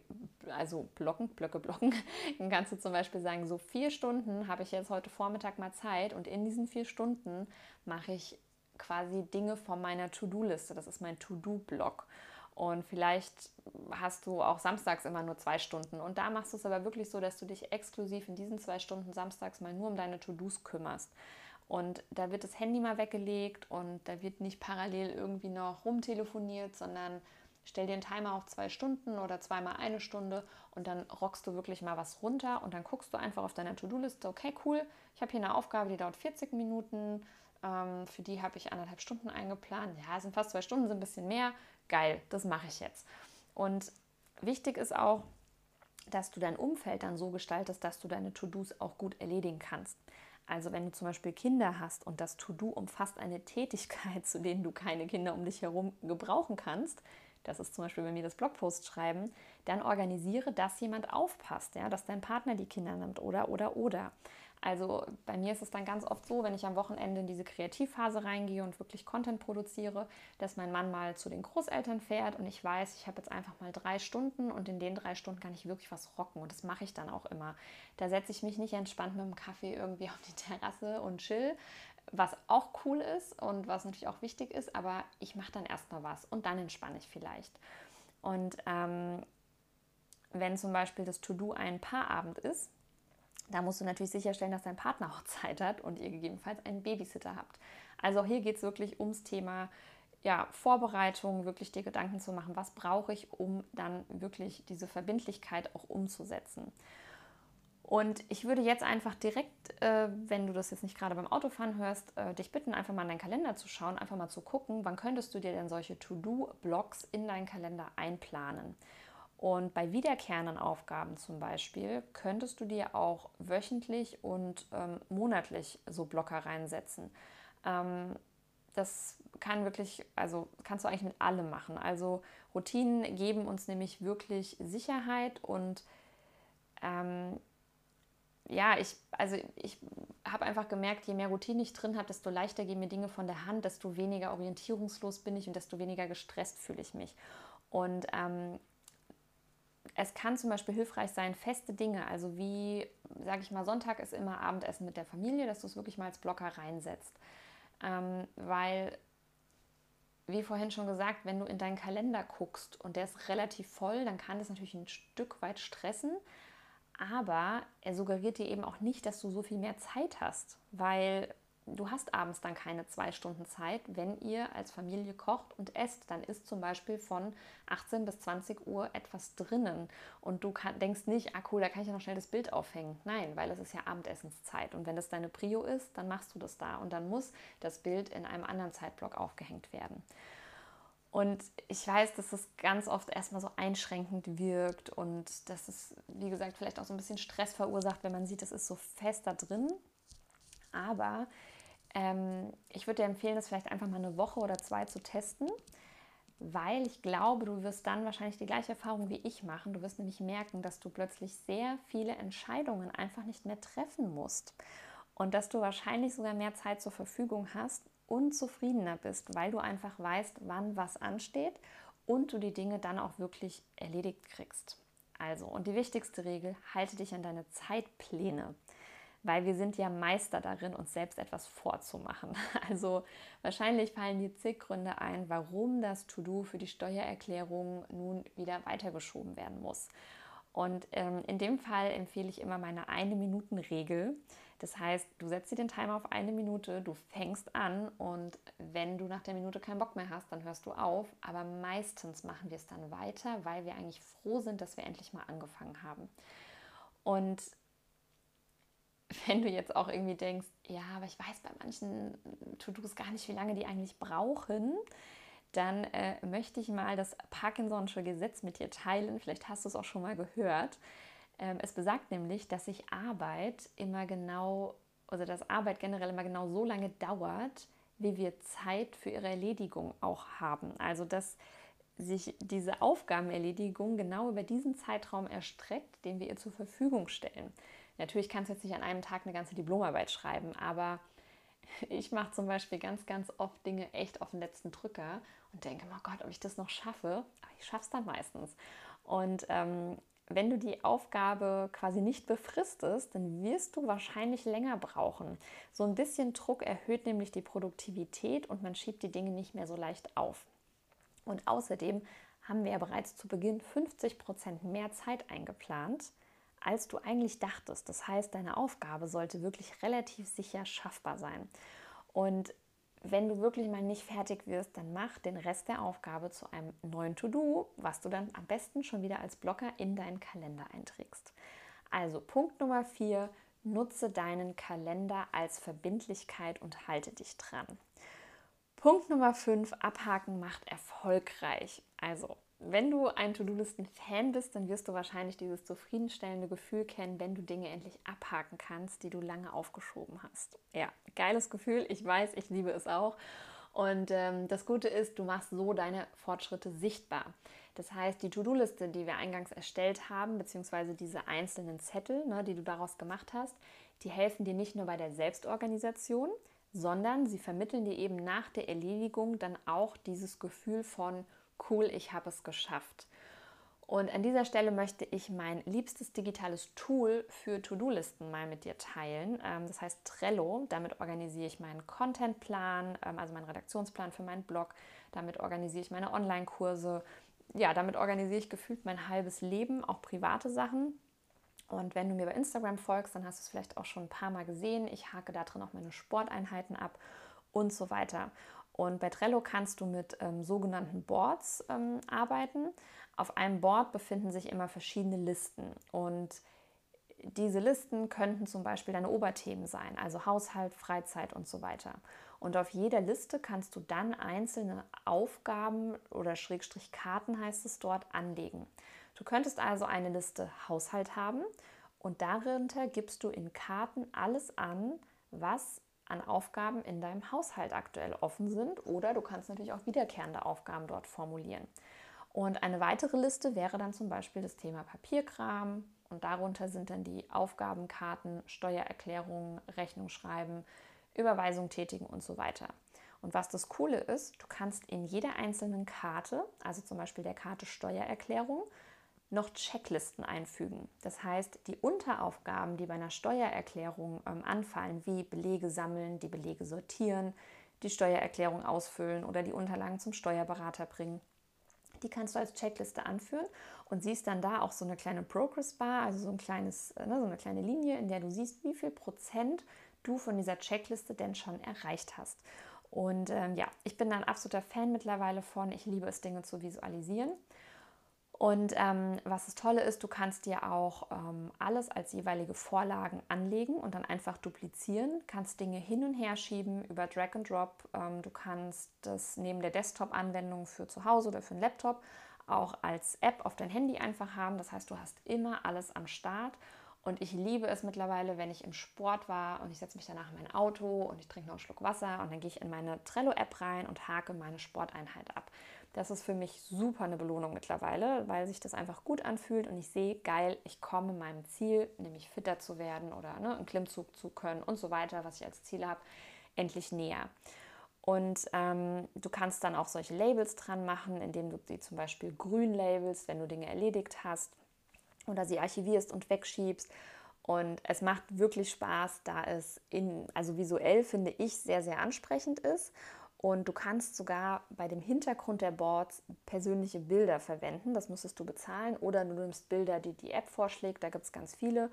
also Blocken, Blöcke blocken. Dann kannst du zum Beispiel sagen, so vier Stunden habe ich jetzt heute Vormittag mal Zeit und in diesen vier Stunden mache ich quasi Dinge von meiner To-Do-Liste. Das ist mein To-Do-Block. Und vielleicht hast du auch samstags immer nur zwei Stunden. Und da machst du es aber wirklich so, dass du dich exklusiv in diesen zwei Stunden samstags mal nur um deine To-Dos kümmerst. Und da wird das Handy mal weggelegt und da wird nicht parallel irgendwie noch rumtelefoniert, sondern stell dir einen Timer auf zwei Stunden oder zweimal eine Stunde und dann rockst du wirklich mal was runter und dann guckst du einfach auf deiner To-Do-Liste, okay, cool, ich habe hier eine Aufgabe, die dauert 40 Minuten, ähm, für die habe ich anderthalb Stunden eingeplant. Ja, sind fast zwei Stunden, sind ein bisschen mehr. Geil, das mache ich jetzt. Und wichtig ist auch, dass du dein Umfeld dann so gestaltest, dass du deine To-Dos auch gut erledigen kannst. Also wenn du zum Beispiel Kinder hast und das To-Do umfasst eine Tätigkeit, zu denen du keine Kinder um dich herum gebrauchen kannst, das ist zum Beispiel bei mir das Blogpost schreiben, dann organisiere, dass jemand aufpasst, ja, dass dein Partner die Kinder nimmt oder oder oder. Also bei mir ist es dann ganz oft so, wenn ich am Wochenende in diese Kreativphase reingehe und wirklich Content produziere, dass mein Mann mal zu den Großeltern fährt und ich weiß, ich habe jetzt einfach mal drei Stunden und in den drei Stunden kann ich wirklich was rocken und das mache ich dann auch immer. Da setze ich mich nicht entspannt mit dem Kaffee irgendwie auf die Terrasse und chill, was auch cool ist und was natürlich auch wichtig ist, aber ich mache dann erstmal was und dann entspanne ich vielleicht. Und ähm, wenn zum Beispiel das To-Do ein Paarabend ist, da musst du natürlich sicherstellen, dass dein Partner auch Zeit hat und ihr gegebenenfalls einen Babysitter habt. Also hier geht es wirklich ums Thema ja, Vorbereitung, wirklich dir Gedanken zu machen, was brauche ich, um dann wirklich diese Verbindlichkeit auch umzusetzen. Und ich würde jetzt einfach direkt, äh, wenn du das jetzt nicht gerade beim Autofahren hörst, äh, dich bitten, einfach mal in deinen Kalender zu schauen, einfach mal zu gucken, wann könntest du dir denn solche To-Do-Blocks in deinen Kalender einplanen. Und bei wiederkehrenden Aufgaben zum Beispiel könntest du dir auch wöchentlich und ähm, monatlich so Blocker reinsetzen. Ähm, das kann wirklich, also kannst du eigentlich mit allem machen. Also Routinen geben uns nämlich wirklich Sicherheit und ähm, ja, ich, also ich habe einfach gemerkt, je mehr Routine ich drin habe, desto leichter gehen mir Dinge von der Hand, desto weniger orientierungslos bin ich und desto weniger gestresst fühle ich mich. Und ähm, es kann zum Beispiel hilfreich sein, feste Dinge, also wie, sage ich mal, Sonntag ist immer Abendessen mit der Familie, dass du es wirklich mal als Blocker reinsetzt. Ähm, weil, wie vorhin schon gesagt, wenn du in deinen Kalender guckst und der ist relativ voll, dann kann das natürlich ein Stück weit stressen. Aber er suggeriert dir eben auch nicht, dass du so viel mehr Zeit hast, weil du hast abends dann keine zwei Stunden Zeit, wenn ihr als Familie kocht und esst. Dann ist zum Beispiel von 18 bis 20 Uhr etwas drinnen und du kann, denkst nicht, ah cool, da kann ich ja noch schnell das Bild aufhängen. Nein, weil es ist ja Abendessenszeit und wenn das deine Prio ist, dann machst du das da und dann muss das Bild in einem anderen Zeitblock aufgehängt werden. Und ich weiß, dass es ganz oft erstmal so einschränkend wirkt und dass es, wie gesagt, vielleicht auch so ein bisschen Stress verursacht, wenn man sieht, es ist so fest da drin. Aber ähm, ich würde dir empfehlen, das vielleicht einfach mal eine Woche oder zwei zu testen, weil ich glaube, du wirst dann wahrscheinlich die gleiche Erfahrung wie ich machen. Du wirst nämlich merken, dass du plötzlich sehr viele Entscheidungen einfach nicht mehr treffen musst und dass du wahrscheinlich sogar mehr Zeit zur Verfügung hast und zufriedener bist, weil du einfach weißt, wann was ansteht und du die Dinge dann auch wirklich erledigt kriegst. Also, und die wichtigste Regel, halte dich an deine Zeitpläne weil wir sind ja Meister darin, uns selbst etwas vorzumachen. Also wahrscheinlich fallen dir zig Gründe ein, warum das To-Do für die Steuererklärung nun wieder weitergeschoben werden muss. Und ähm, in dem Fall empfehle ich immer meine eine Minuten Regel. Das heißt, du setzt dir den Timer auf eine Minute, du fängst an und wenn du nach der Minute keinen Bock mehr hast, dann hörst du auf. Aber meistens machen wir es dann weiter, weil wir eigentlich froh sind, dass wir endlich mal angefangen haben. Und wenn du jetzt auch irgendwie denkst, ja, aber ich weiß bei manchen To-Dos gar nicht, wie lange die eigentlich brauchen, dann äh, möchte ich mal das Parkinson'sche Gesetz mit dir teilen. Vielleicht hast du es auch schon mal gehört. Ähm, es besagt nämlich, dass sich Arbeit immer genau, also dass Arbeit generell immer genau so lange dauert, wie wir Zeit für ihre Erledigung auch haben. Also dass sich diese Aufgabenerledigung genau über diesen Zeitraum erstreckt, den wir ihr zur Verfügung stellen. Natürlich kannst du jetzt nicht an einem Tag eine ganze Diplomarbeit schreiben, aber ich mache zum Beispiel ganz, ganz oft Dinge echt auf den letzten Drücker und denke, oh Gott, ob ich das noch schaffe. Aber ich schaffe es dann meistens. Und ähm, wenn du die Aufgabe quasi nicht befristest, dann wirst du wahrscheinlich länger brauchen. So ein bisschen Druck erhöht nämlich die Produktivität und man schiebt die Dinge nicht mehr so leicht auf. Und außerdem haben wir ja bereits zu Beginn 50 Prozent mehr Zeit eingeplant, als du eigentlich dachtest. Das heißt, deine Aufgabe sollte wirklich relativ sicher schaffbar sein. Und wenn du wirklich mal nicht fertig wirst, dann mach den Rest der Aufgabe zu einem neuen To-Do, was du dann am besten schon wieder als Blocker in deinen Kalender einträgst. Also Punkt Nummer 4, nutze deinen Kalender als Verbindlichkeit und halte dich dran. Punkt Nummer 5, abhaken macht erfolgreich. Also wenn du ein To-Do-Listen-Fan bist, dann wirst du wahrscheinlich dieses zufriedenstellende Gefühl kennen, wenn du Dinge endlich abhaken kannst, die du lange aufgeschoben hast. Ja, geiles Gefühl. Ich weiß, ich liebe es auch. Und ähm, das Gute ist, du machst so deine Fortschritte sichtbar. Das heißt, die To-Do-Liste, die wir eingangs erstellt haben, beziehungsweise diese einzelnen Zettel, ne, die du daraus gemacht hast, die helfen dir nicht nur bei der Selbstorganisation, sondern sie vermitteln dir eben nach der Erledigung dann auch dieses Gefühl von cool, ich habe es geschafft. Und an dieser Stelle möchte ich mein liebstes digitales Tool für To-Do-Listen mal mit dir teilen. Ähm, das heißt Trello. Damit organisiere ich meinen Contentplan, ähm, also meinen Redaktionsplan für meinen Blog. Damit organisiere ich meine Online-Kurse. Ja, damit organisiere ich gefühlt mein halbes Leben, auch private Sachen. Und wenn du mir bei Instagram folgst, dann hast du es vielleicht auch schon ein paar Mal gesehen. Ich hake da drin auch meine Sporteinheiten ab und so weiter. Und bei Trello kannst du mit ähm, sogenannten Boards ähm, arbeiten. Auf einem Board befinden sich immer verschiedene Listen. Und diese Listen könnten zum Beispiel deine Oberthemen sein, also Haushalt, Freizeit und so weiter. Und auf jeder Liste kannst du dann einzelne Aufgaben oder Schrägstrich Karten heißt es dort anlegen. Du könntest also eine Liste Haushalt haben und darunter gibst du in Karten alles an, was an Aufgaben in deinem Haushalt aktuell offen sind oder du kannst natürlich auch wiederkehrende Aufgaben dort formulieren. Und eine weitere Liste wäre dann zum Beispiel das Thema Papierkram und darunter sind dann die Aufgabenkarten, Steuererklärungen, Rechnung schreiben, Überweisung tätigen und so weiter. Und was das Coole ist, du kannst in jeder einzelnen Karte, also zum Beispiel der Karte Steuererklärung, noch Checklisten einfügen. Das heißt, die Unteraufgaben, die bei einer Steuererklärung ähm, anfallen, wie Belege sammeln, die Belege sortieren, die Steuererklärung ausfüllen oder die Unterlagen zum Steuerberater bringen, die kannst du als Checkliste anführen und siehst dann da auch so eine kleine Progress Bar, also so, ein kleines, äh, ne, so eine kleine Linie, in der du siehst, wie viel Prozent du von dieser Checkliste denn schon erreicht hast. Und ähm, ja, ich bin da ein absoluter Fan mittlerweile von. Ich liebe es, Dinge zu visualisieren. Und ähm, was das Tolle ist, du kannst dir auch ähm, alles als jeweilige Vorlagen anlegen und dann einfach duplizieren, kannst Dinge hin und her schieben über Drag and Drop. Ähm, du kannst das neben der Desktop-Anwendung für zu Hause oder für einen Laptop auch als App auf dein Handy einfach haben. Das heißt, du hast immer alles am Start. Und ich liebe es mittlerweile, wenn ich im Sport war und ich setze mich danach in mein Auto und ich trinke noch einen Schluck Wasser und dann gehe ich in meine Trello-App rein und hake meine Sporteinheit ab. Das ist für mich super eine Belohnung mittlerweile, weil sich das einfach gut anfühlt und ich sehe, geil, ich komme meinem Ziel, nämlich fitter zu werden oder ne, einen Klimmzug zu können und so weiter, was ich als Ziel habe, endlich näher. Und ähm, du kannst dann auch solche Labels dran machen, indem du sie zum Beispiel grün labelst, wenn du Dinge erledigt hast oder sie archivierst und wegschiebst. Und es macht wirklich Spaß, da es in, also visuell finde ich sehr, sehr ansprechend ist und du kannst sogar bei dem Hintergrund der Boards persönliche Bilder verwenden. Das müsstest du bezahlen. Oder du nimmst Bilder, die die App vorschlägt. Da gibt es ganz viele.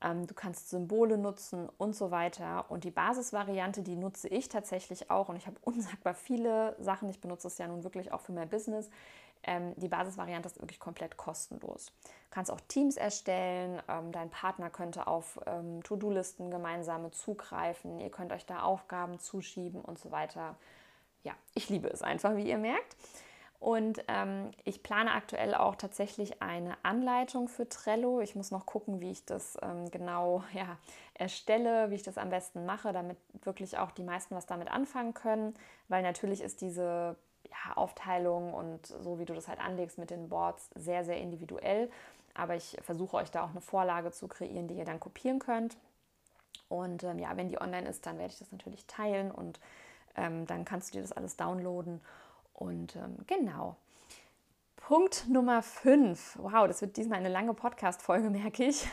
Ähm, du kannst Symbole nutzen und so weiter. Und die Basisvariante, die nutze ich tatsächlich auch. Und ich habe unsagbar viele Sachen. Ich benutze es ja nun wirklich auch für mein Business. Ähm, die Basisvariante ist wirklich komplett kostenlos. Du kannst auch Teams erstellen. Ähm, dein Partner könnte auf To-Do-Listen gemeinsame zugreifen. Ihr könnt euch da Aufgaben zuschieben und so weiter. Ja, ich liebe es einfach, wie ihr merkt. Und ähm, ich plane aktuell auch tatsächlich eine Anleitung für Trello. Ich muss noch gucken, wie ich das ähm, genau ja, erstelle, wie ich das am besten mache, damit wirklich auch die meisten was damit anfangen können. Weil natürlich ist diese ja, Aufteilung und so, wie du das halt anlegst mit den Boards, sehr, sehr individuell. Aber ich versuche euch da auch eine Vorlage zu kreieren, die ihr dann kopieren könnt. Und ähm, ja, wenn die online ist, dann werde ich das natürlich teilen und ähm, dann kannst du dir das alles downloaden. Und ähm, genau. Punkt Nummer 5. Wow, das wird diesmal eine lange Podcast-Folge, merke ich.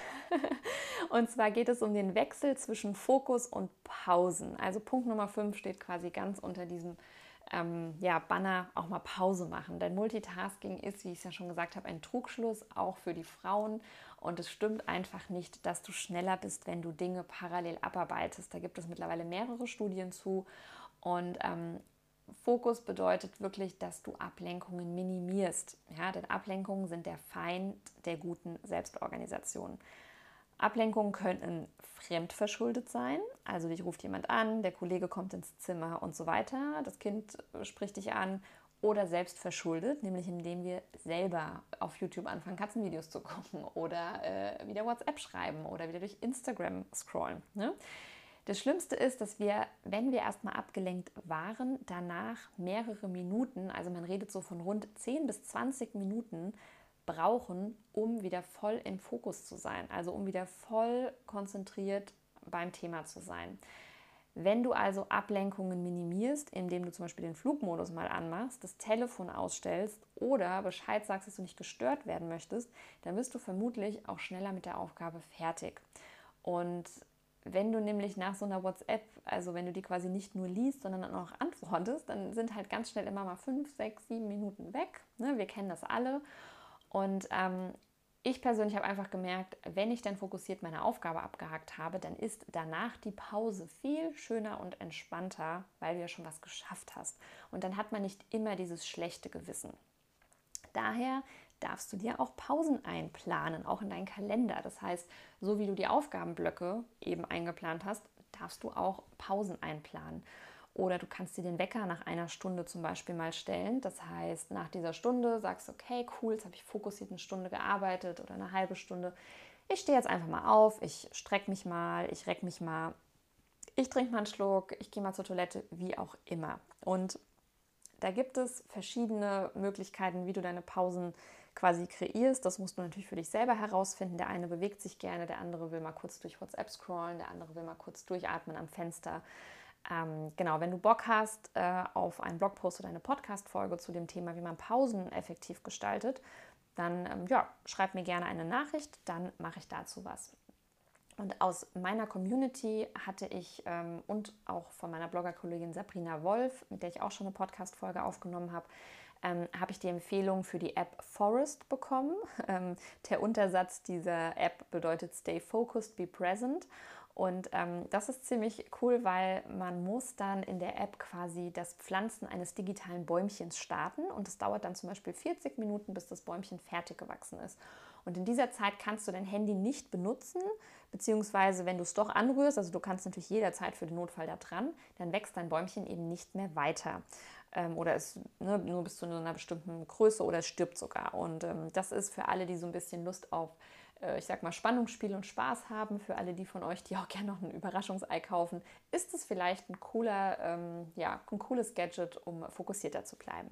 und zwar geht es um den Wechsel zwischen Fokus und Pausen. Also Punkt Nummer 5 steht quasi ganz unter diesem ähm, ja, Banner auch mal Pause machen. Denn Multitasking ist, wie ich es ja schon gesagt habe, ein Trugschluss, auch für die Frauen. Und es stimmt einfach nicht, dass du schneller bist, wenn du Dinge parallel abarbeitest. Da gibt es mittlerweile mehrere Studien zu. Und ähm, Fokus bedeutet wirklich, dass du Ablenkungen minimierst. Ja, denn Ablenkungen sind der Feind der guten Selbstorganisation. Ablenkungen könnten fremdverschuldet sein, also dich ruft jemand an, der Kollege kommt ins Zimmer und so weiter, das Kind spricht dich an oder selbst verschuldet, nämlich indem wir selber auf YouTube anfangen, Katzenvideos zu gucken oder äh, wieder WhatsApp schreiben oder wieder durch Instagram scrollen. Ne? Das Schlimmste ist, dass wir, wenn wir erstmal abgelenkt waren, danach mehrere Minuten, also man redet so von rund 10 bis 20 Minuten, brauchen, um wieder voll im Fokus zu sein, also um wieder voll konzentriert beim Thema zu sein. Wenn du also Ablenkungen minimierst, indem du zum Beispiel den Flugmodus mal anmachst, das Telefon ausstellst oder Bescheid sagst, dass du nicht gestört werden möchtest, dann wirst du vermutlich auch schneller mit der Aufgabe fertig. Und wenn du nämlich nach so einer WhatsApp, also wenn du die quasi nicht nur liest, sondern dann auch antwortest, dann sind halt ganz schnell immer mal fünf, sechs, sieben Minuten weg. Ne? Wir kennen das alle. Und ähm, ich persönlich habe einfach gemerkt, wenn ich dann fokussiert meine Aufgabe abgehakt habe, dann ist danach die Pause viel schöner und entspannter, weil du ja schon was geschafft hast. Und dann hat man nicht immer dieses schlechte Gewissen. Daher darfst du dir auch Pausen einplanen, auch in deinen Kalender. Das heißt, so wie du die Aufgabenblöcke eben eingeplant hast, darfst du auch Pausen einplanen. Oder du kannst dir den Wecker nach einer Stunde zum Beispiel mal stellen. Das heißt, nach dieser Stunde sagst du, okay, cool, jetzt habe ich fokussiert eine Stunde gearbeitet oder eine halbe Stunde. Ich stehe jetzt einfach mal auf, ich strecke mich mal, ich reck mich mal, ich trinke mal einen Schluck, ich gehe mal zur Toilette, wie auch immer. Und da gibt es verschiedene Möglichkeiten, wie du deine Pausen quasi kreierst. Das musst du natürlich für dich selber herausfinden. Der eine bewegt sich gerne, der andere will mal kurz durch WhatsApp scrollen, der andere will mal kurz durchatmen am Fenster. Ähm, genau, wenn du Bock hast äh, auf einen Blogpost oder eine Podcast-Folge zu dem Thema, wie man Pausen effektiv gestaltet, dann ähm, ja, schreib mir gerne eine Nachricht, dann mache ich dazu was. Und aus meiner Community hatte ich ähm, und auch von meiner Bloggerkollegin Sabrina Wolf, mit der ich auch schon eine Podcast-Folge aufgenommen habe, ähm, habe ich die Empfehlung für die App Forest bekommen. Ähm, der Untersatz dieser App bedeutet Stay Focused, Be Present. Und ähm, das ist ziemlich cool, weil man muss dann in der App quasi das Pflanzen eines digitalen Bäumchens starten und es dauert dann zum Beispiel 40 Minuten, bis das Bäumchen fertig gewachsen ist. Und in dieser Zeit kannst du dein Handy nicht benutzen, beziehungsweise wenn du es doch anrührst, also du kannst natürlich jederzeit für den Notfall da dran, dann wächst dein Bäumchen eben nicht mehr weiter. Ähm, oder es ne, nur bis zu einer bestimmten Größe oder es stirbt sogar. Und ähm, das ist für alle, die so ein bisschen Lust auf äh, ich sag mal, Spannungsspiel und Spaß haben. Für alle die von euch, die auch gerne noch ein Überraschungsei kaufen, ist es vielleicht ein cooler, ähm, ja, ein cooles Gadget, um fokussierter zu bleiben.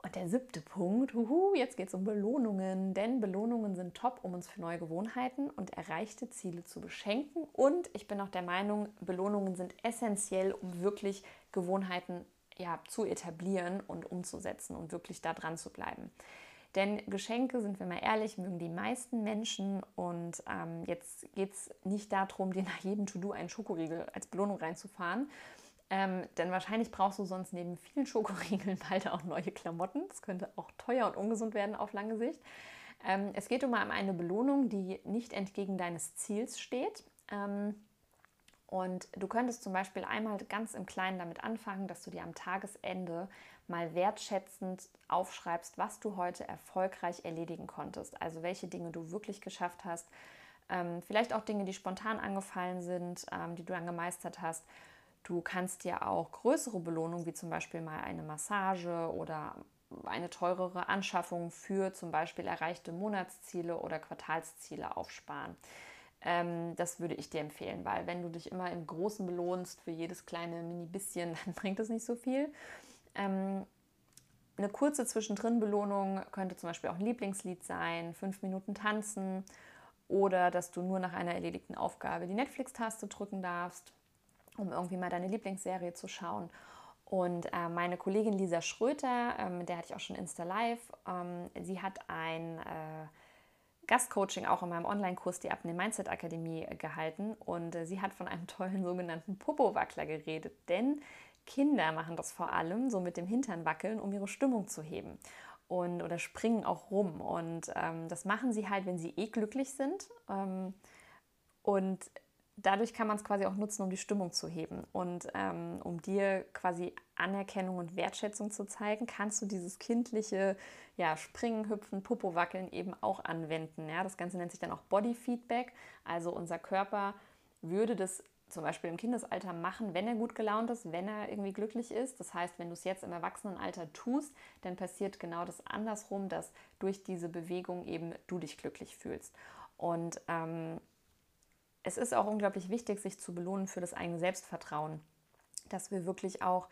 Und der siebte Punkt, huhu, jetzt geht es um Belohnungen, denn Belohnungen sind top, um uns für neue Gewohnheiten und erreichte Ziele zu beschenken. Und ich bin auch der Meinung, Belohnungen sind essentiell, um wirklich Gewohnheiten ja, zu etablieren und umzusetzen und wirklich da dran zu bleiben. Denn Geschenke, sind wir mal ehrlich, mögen die meisten Menschen. Und ähm, jetzt geht es nicht darum, dir nach jedem To-Do einen Schokoriegel als Belohnung reinzufahren. Ähm, denn wahrscheinlich brauchst du sonst neben vielen Schokoriegeln bald auch neue Klamotten. Das könnte auch teuer und ungesund werden auf lange Sicht. Ähm, es geht um eine Belohnung, die nicht entgegen deines Ziels steht. Ähm, und du könntest zum Beispiel einmal ganz im Kleinen damit anfangen, dass du dir am Tagesende mal wertschätzend aufschreibst, was du heute erfolgreich erledigen konntest. Also welche Dinge du wirklich geschafft hast. Ähm, vielleicht auch Dinge, die spontan angefallen sind, ähm, die du dann gemeistert hast. Du kannst dir auch größere Belohnungen, wie zum Beispiel mal eine Massage oder eine teurere Anschaffung für zum Beispiel erreichte Monatsziele oder Quartalsziele aufsparen. Ähm, das würde ich dir empfehlen, weil wenn du dich immer im Großen belohnst für jedes kleine Mini-Bisschen, dann bringt das nicht so viel. Ähm, eine kurze Zwischendrin-Belohnung könnte zum Beispiel auch ein Lieblingslied sein, fünf Minuten tanzen oder dass du nur nach einer erledigten Aufgabe die Netflix-Taste drücken darfst, um irgendwie mal deine Lieblingsserie zu schauen. Und äh, meine Kollegin Lisa Schröter, ähm, mit der hatte ich auch schon Insta Live, ähm, sie hat ein äh, Gastcoaching auch in meinem Online-Kurs, die Abnehmen Mindset Akademie, äh, gehalten. Und äh, sie hat von einem tollen sogenannten Popo-Wackler geredet. Denn Kinder machen das vor allem so mit dem Hintern wackeln, um ihre Stimmung zu heben. Und, oder springen auch rum. Und ähm, das machen sie halt, wenn sie eh glücklich sind. Ähm, und dadurch kann man es quasi auch nutzen, um die Stimmung zu heben. Und ähm, um dir quasi Anerkennung und Wertschätzung zu zeigen, kannst du dieses kindliche ja, Springen, Hüpfen, Popo wackeln eben auch anwenden. Ja? Das Ganze nennt sich dann auch Body Feedback. Also unser Körper würde das zum Beispiel im Kindesalter machen, wenn er gut gelaunt ist, wenn er irgendwie glücklich ist. Das heißt, wenn du es jetzt im Erwachsenenalter tust, dann passiert genau das andersrum, dass durch diese Bewegung eben du dich glücklich fühlst. Und ähm, es ist auch unglaublich wichtig, sich zu belohnen für das eigene Selbstvertrauen, dass wir wirklich auch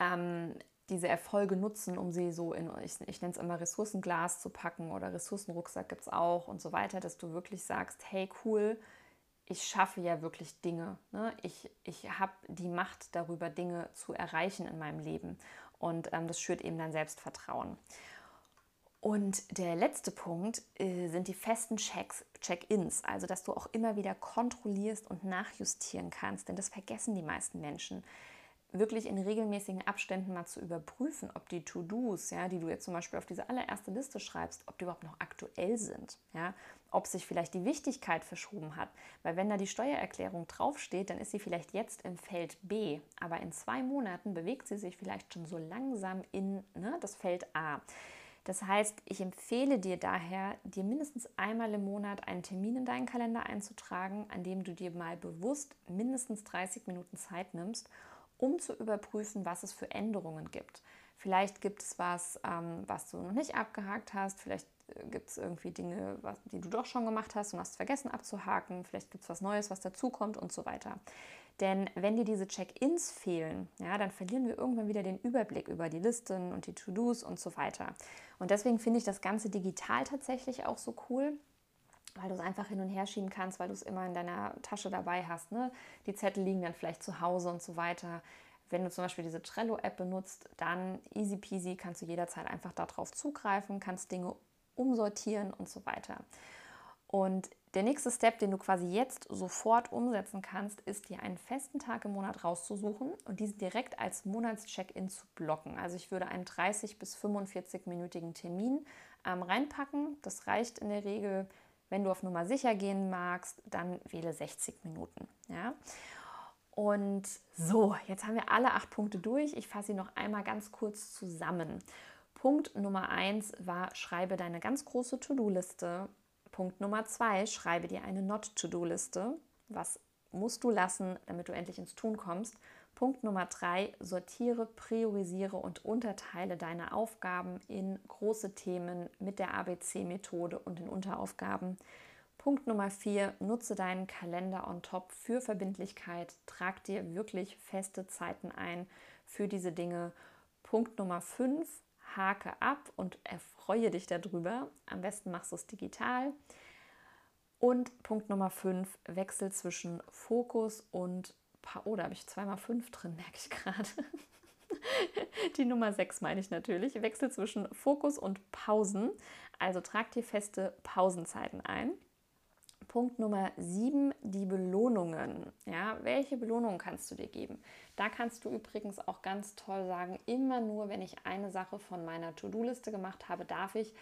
ähm, diese Erfolge nutzen, um sie so in, ich, ich nenne es immer Ressourcenglas zu packen oder Ressourcenrucksack gibt es auch und so weiter, dass du wirklich sagst, hey cool, ich schaffe ja wirklich Dinge. Ne? Ich, ich habe die Macht darüber, Dinge zu erreichen in meinem Leben. Und ähm, das schürt eben dein Selbstvertrauen. Und der letzte Punkt äh, sind die festen Checks, Check-ins, also dass du auch immer wieder kontrollierst und nachjustieren kannst, denn das vergessen die meisten Menschen. Wirklich in regelmäßigen Abständen mal zu überprüfen, ob die To-Dos, ja, die du jetzt zum Beispiel auf diese allererste Liste schreibst, ob die überhaupt noch aktuell sind, ja, ob sich vielleicht die Wichtigkeit verschoben hat. Weil wenn da die Steuererklärung draufsteht, dann ist sie vielleicht jetzt im Feld B, aber in zwei Monaten bewegt sie sich vielleicht schon so langsam in ne, das Feld A. Das heißt, ich empfehle dir daher, dir mindestens einmal im Monat einen Termin in deinen Kalender einzutragen, an dem du dir mal bewusst mindestens 30 Minuten Zeit nimmst, um zu überprüfen, was es für Änderungen gibt. Vielleicht gibt es was, ähm, was du noch nicht abgehakt hast. Vielleicht äh, gibt es irgendwie Dinge, was, die du doch schon gemacht hast und hast vergessen abzuhaken. Vielleicht gibt es was Neues, was dazukommt und so weiter. Denn wenn dir diese Check-ins fehlen, ja, dann verlieren wir irgendwann wieder den Überblick über die Listen und die To-Dos und so weiter. Und deswegen finde ich das Ganze digital tatsächlich auch so cool, weil du es einfach hin und her schieben kannst, weil du es immer in deiner Tasche dabei hast. Ne? Die Zettel liegen dann vielleicht zu Hause und so weiter. Wenn du zum Beispiel diese Trello-App benutzt, dann easy peasy kannst du jederzeit einfach darauf zugreifen, kannst Dinge umsortieren und so weiter. Und der nächste Step, den du quasi jetzt sofort umsetzen kannst, ist dir einen festen Tag im Monat rauszusuchen und diesen direkt als Monatscheck-in zu blocken. Also ich würde einen 30 bis 45-minütigen Termin ähm, reinpacken. Das reicht in der Regel. Wenn du auf Nummer sicher gehen magst, dann wähle 60 Minuten. Ja? Und so, jetzt haben wir alle acht Punkte durch. Ich fasse sie noch einmal ganz kurz zusammen. Punkt Nummer eins war, schreibe deine ganz große To-Do-Liste Punkt Nummer zwei, schreibe dir eine Not-to-Do-Liste. Was musst du lassen, damit du endlich ins Tun kommst? Punkt Nummer drei, sortiere, priorisiere und unterteile deine Aufgaben in große Themen mit der ABC-Methode und in Unteraufgaben. Punkt Nummer vier, nutze deinen Kalender on top für Verbindlichkeit. Trag dir wirklich feste Zeiten ein für diese Dinge. Punkt Nummer fünf, hake ab und erfreue dich darüber. Am besten machst du es digital. Und Punkt Nummer 5, Wechsel zwischen Fokus und Oh, da habe ich zweimal 5 drin, merke ich gerade. Die Nummer 6 meine ich natürlich. Wechsel zwischen Fokus und Pausen. Also trag dir feste Pausenzeiten ein. Punkt Nummer 7, die Belohnungen. Ja, welche Belohnungen kannst du dir geben? Da kannst du übrigens auch ganz toll sagen, immer nur, wenn ich eine Sache von meiner To-Do-Liste gemacht habe, darf ich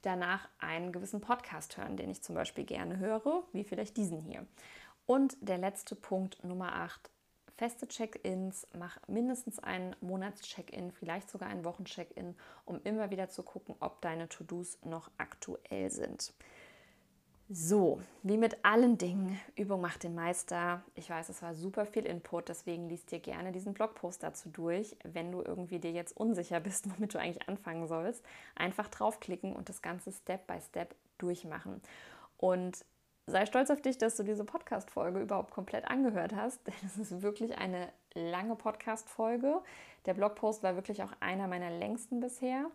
danach einen gewissen Podcast hören, den ich zum Beispiel gerne höre, wie vielleicht diesen hier. Und der letzte Punkt, Nummer 8, feste Check-ins, mach mindestens einen Monats-Check-in, vielleicht sogar einen Wochen-Check-in, um immer wieder zu gucken, ob deine To-Dos noch aktuell sind. So, wie mit allen Dingen, Übung macht den Meister. Ich weiß, es war super viel Input, deswegen liest dir gerne diesen Blogpost dazu durch. Wenn du irgendwie dir jetzt unsicher bist, womit du eigentlich anfangen sollst, einfach draufklicken und das Ganze Step by Step durchmachen. Und sei stolz auf dich, dass du diese Podcast-Folge überhaupt komplett angehört hast, denn es ist wirklich eine lange Podcast-Folge. Der Blogpost war wirklich auch einer meiner längsten bisher.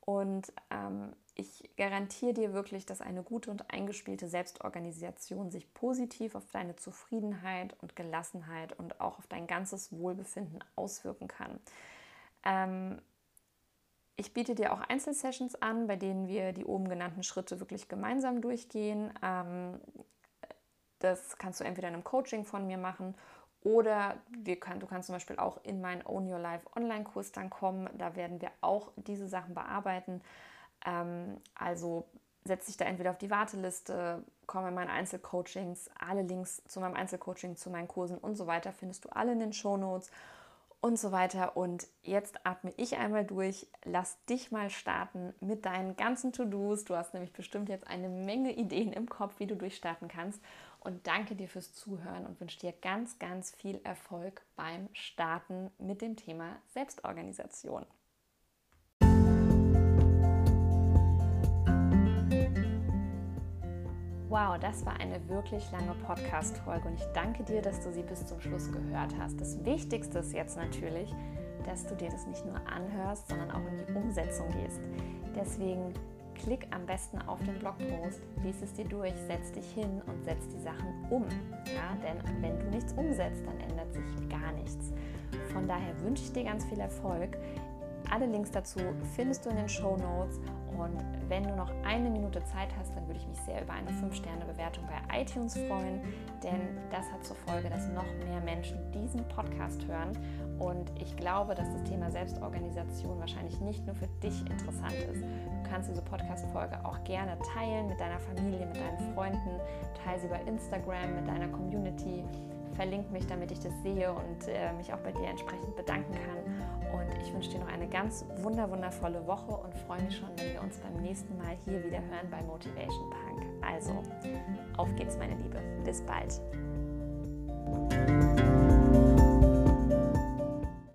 Und ähm, ich garantiere dir wirklich, dass eine gute und eingespielte Selbstorganisation sich positiv auf deine Zufriedenheit und Gelassenheit und auch auf dein ganzes Wohlbefinden auswirken kann. Ähm, ich biete dir auch Einzelsessions an, bei denen wir die oben genannten Schritte wirklich gemeinsam durchgehen. Ähm, das kannst du entweder in einem Coaching von mir machen oder können, du kannst zum Beispiel auch in meinen Own Your Life Online-Kurs dann kommen. Da werden wir auch diese Sachen bearbeiten. Ähm, also setz dich da entweder auf die Warteliste, komm in meine Einzelcoachings. Alle Links zu meinem Einzelcoaching, zu meinen Kursen und so weiter findest du alle in den Show Notes und so weiter. Und jetzt atme ich einmal durch, lass dich mal starten mit deinen ganzen To-Dos. Du hast nämlich bestimmt jetzt eine Menge Ideen im Kopf, wie du durchstarten kannst und danke dir fürs Zuhören und wünsche dir ganz, ganz viel Erfolg beim Starten mit dem Thema Selbstorganisation. Wow, das war eine wirklich lange Podcast-Folge und ich danke dir, dass du sie bis zum Schluss gehört hast. Das Wichtigste ist jetzt natürlich, dass du dir das nicht nur anhörst, sondern auch in die Umsetzung gehst. Deswegen klick am besten auf den Blogpost, lies es dir durch, setz dich hin und setz die Sachen um. Ja, denn wenn du nichts umsetzt, dann ändert sich gar nichts. Von daher wünsche ich dir ganz viel Erfolg. Alle Links dazu findest du in den Show Notes. Und wenn du noch eine Minute Zeit hast, dann würde ich mich sehr über eine 5-Sterne-Bewertung bei iTunes freuen, denn das hat zur Folge, dass noch mehr Menschen diesen Podcast hören. Und ich glaube, dass das Thema Selbstorganisation wahrscheinlich nicht nur für dich interessant ist. Du kannst diese Podcast-Folge auch gerne teilen mit deiner Familie, mit deinen Freunden, teile sie bei Instagram, mit deiner Community verlink mich, damit ich das sehe und äh, mich auch bei dir entsprechend bedanken kann. Und ich wünsche dir noch eine ganz wunder wundervolle Woche und freue mich schon, wenn wir uns beim nächsten Mal hier wieder hören bei Motivation Punk. Also, auf geht's, meine Liebe. Bis bald.